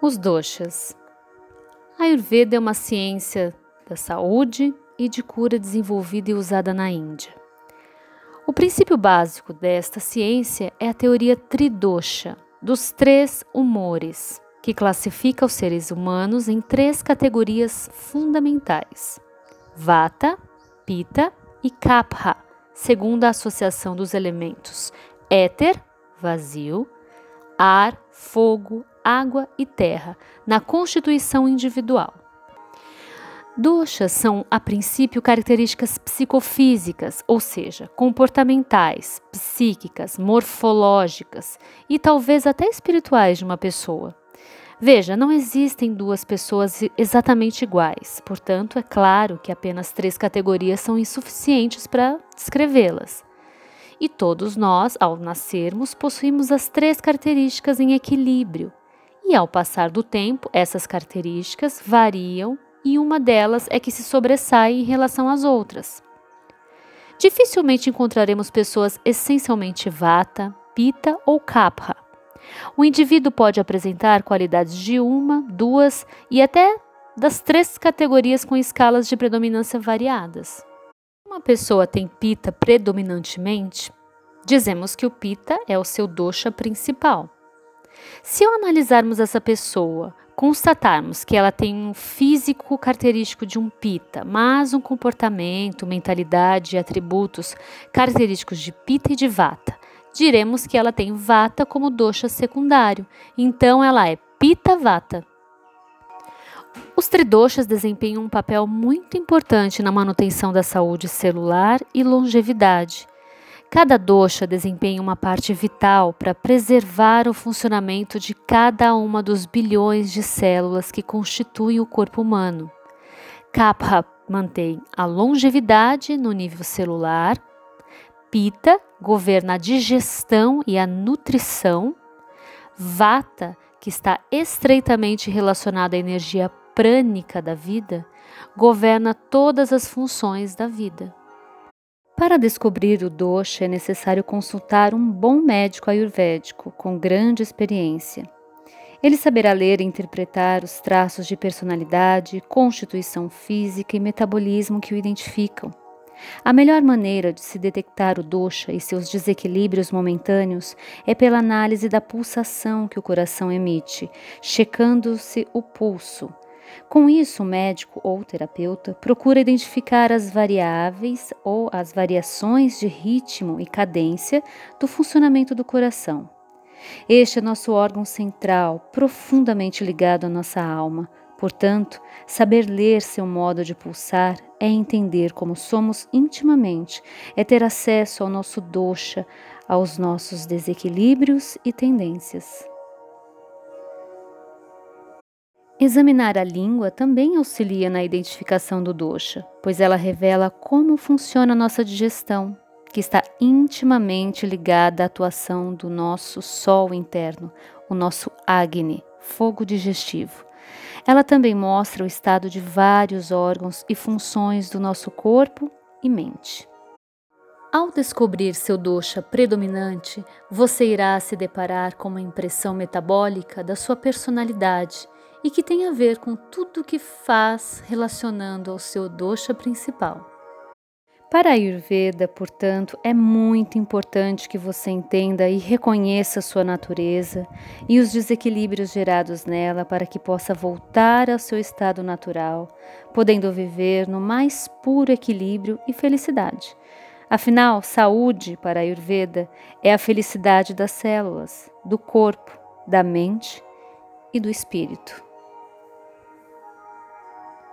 Os doshas. A Ayurveda é uma ciência da saúde e de cura desenvolvida e usada na Índia. O princípio básico desta ciência é a teoria tridosha, dos três humores, que classifica os seres humanos em três categorias fundamentais: Vata, Pitta e Kapha, segundo a associação dos elementos éter, vazio, ar, fogo, água e terra, na constituição individual. Doshas são, a princípio, características psicofísicas, ou seja, comportamentais, psíquicas, morfológicas e talvez até espirituais de uma pessoa. Veja, não existem duas pessoas exatamente iguais, portanto, é claro que apenas três categorias são insuficientes para descrevê-las. E todos nós, ao nascermos, possuímos as três características em equilíbrio. E ao passar do tempo, essas características variam e uma delas é que se sobressai em relação às outras. Dificilmente encontraremos pessoas essencialmente vata, pita ou kapha. O indivíduo pode apresentar qualidades de uma, duas e até das três categorias com escalas de predominância variadas. Uma pessoa tem pita predominantemente, dizemos que o pita é o seu dosha principal. Se ao analisarmos essa pessoa, constatarmos que ela tem um físico característico de um pita, mas um comportamento, mentalidade e atributos característicos de pita e de vata, diremos que ela tem vata como dosha secundário, então ela é pita vata. Os tridoshas desempenham um papel muito importante na manutenção da saúde celular e longevidade. Cada dosha desempenha uma parte vital para preservar o funcionamento de cada uma dos bilhões de células que constituem o corpo humano. Kapha mantém a longevidade no nível celular, Pita governa a digestão e a nutrição, Vata, que está estreitamente relacionada à energia prânica da vida, governa todas as funções da vida. Para descobrir o dosha é necessário consultar um bom médico ayurvédico com grande experiência. Ele saberá ler e interpretar os traços de personalidade, constituição física e metabolismo que o identificam. A melhor maneira de se detectar o dosha e seus desequilíbrios momentâneos é pela análise da pulsação que o coração emite, checando-se o pulso, com isso, o médico ou terapeuta procura identificar as variáveis ou as variações de ritmo e cadência do funcionamento do coração. Este é nosso órgão central, profundamente ligado à nossa alma. Portanto, saber ler seu modo de pulsar é entender como somos intimamente, é ter acesso ao nosso dosha, aos nossos desequilíbrios e tendências. Examinar a língua também auxilia na identificação do dosha, pois ela revela como funciona a nossa digestão, que está intimamente ligada à atuação do nosso sol interno, o nosso Agni, fogo digestivo. Ela também mostra o estado de vários órgãos e funções do nosso corpo e mente. Ao descobrir seu dosha predominante, você irá se deparar com uma impressão metabólica da sua personalidade e que tem a ver com tudo que faz relacionando ao seu dosha principal. Para a Ayurveda, portanto, é muito importante que você entenda e reconheça sua natureza e os desequilíbrios gerados nela para que possa voltar ao seu estado natural, podendo viver no mais puro equilíbrio e felicidade. Afinal, saúde para a Ayurveda é a felicidade das células, do corpo, da mente e do espírito.